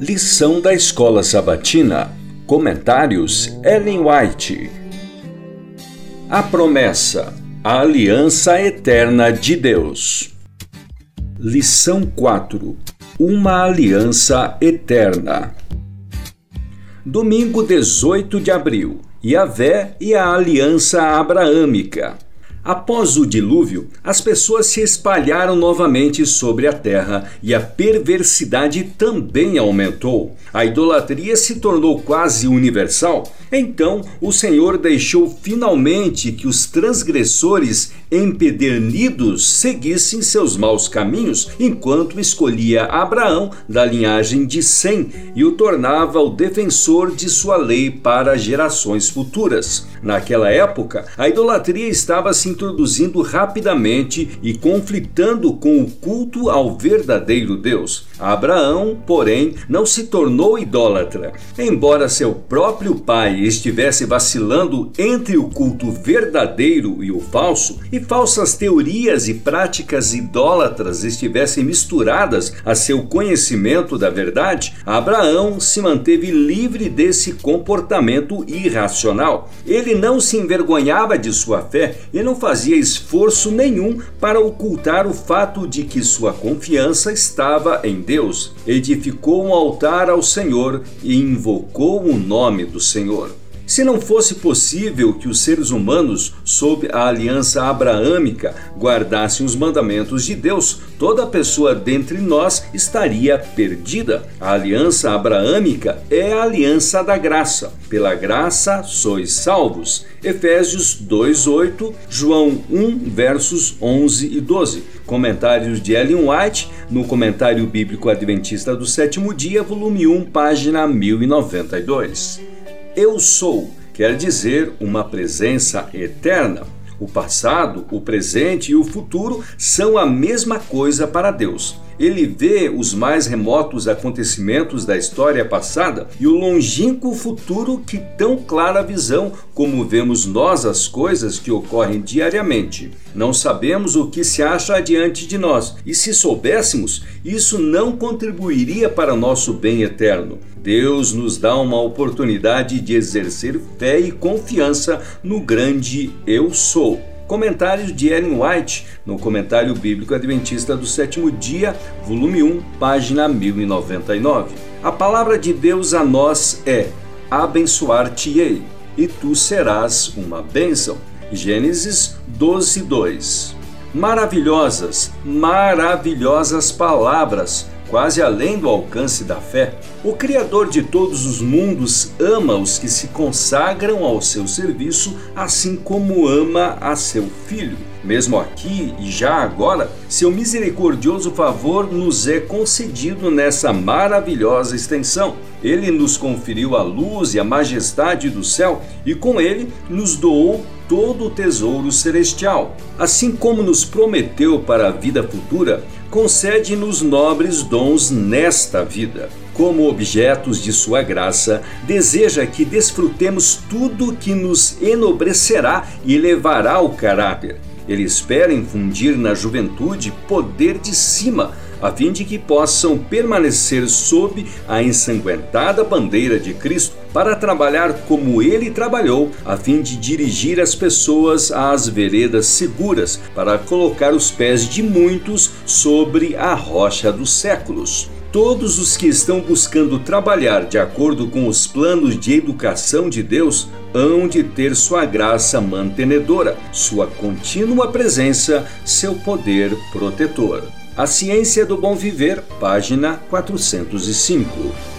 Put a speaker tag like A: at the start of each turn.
A: Lição da Escola Sabatina. Comentários Ellen White. A promessa. A aliança eterna de Deus. Lição 4. Uma aliança eterna. Domingo 18 de abril. Yahvé e a aliança abraâmica. Após o dilúvio, as pessoas se espalharam novamente sobre a terra e a perversidade também aumentou. A idolatria se tornou quase universal. Então, o Senhor deixou finalmente que os transgressores empedernidos seguissem seus maus caminhos, enquanto escolhia Abraão da linhagem de Sem e o tornava o defensor de sua lei para gerações futuras. Naquela época, a idolatria estava se introduzindo rapidamente e conflitando com o culto ao verdadeiro Deus. Abraão, porém, não se tornou idólatra. Embora seu próprio pai estivesse vacilando entre o culto verdadeiro e o falso, e falsas teorias e práticas idólatras estivessem misturadas a seu conhecimento da verdade, Abraão se manteve livre desse comportamento irracional. Ele não se envergonhava de sua fé e não fazia esforço nenhum para ocultar o fato de que sua confiança estava em Deus. Edificou um altar ao Senhor e invocou o nome do Senhor. Se não fosse possível que os seres humanos, sob a aliança abraâmica, guardassem os mandamentos de Deus, toda pessoa dentre nós estaria perdida. A aliança abraâmica é a aliança da graça. Pela graça sois salvos. Efésios 2:8, João 1 versos 11 e 12. Comentários de Ellen White no Comentário Bíblico Adventista do Sétimo Dia, volume 1, página 1092. Eu sou quer dizer uma presença eterna. O passado, o presente e o futuro são a mesma coisa para Deus. Ele vê os mais remotos acontecimentos da história passada e o longínquo futuro que tão clara visão como vemos nós as coisas que ocorrem diariamente. Não sabemos o que se acha adiante de nós, e se soubéssemos, isso não contribuiria para nosso bem eterno. Deus nos dá uma oportunidade de exercer fé e confiança no grande Eu Sou. Comentários de Ellen White, no Comentário Bíblico Adventista do Sétimo Dia, volume 1, página 1099. A palavra de Deus a nós é: abençoar-te-ei, e tu serás uma bênção. Gênesis 12, 2. Maravilhosas, maravilhosas palavras quase além do alcance da fé. O Criador de todos os mundos ama os que se consagram ao seu serviço, assim como ama a seu Filho. Mesmo aqui e já agora, seu misericordioso favor nos é concedido nessa maravilhosa extensão. Ele nos conferiu a luz e a majestade do céu e com ele nos doou todo o tesouro celestial. Assim como nos prometeu para a vida futura, concede-nos nobres dons nesta vida. Como objetos de sua graça, deseja que desfrutemos tudo que nos enobrecerá e elevará o caráter. Ele espera infundir na juventude poder de cima a fim de que possam permanecer sob a ensanguentada bandeira de Cristo, para trabalhar como ele trabalhou, a fim de dirigir as pessoas às veredas seguras, para colocar os pés de muitos sobre a rocha dos séculos. Todos os que estão buscando trabalhar de acordo com os planos de educação de Deus hão de ter sua graça mantenedora, sua contínua presença, seu poder protetor. A Ciência do Bom Viver, página 405.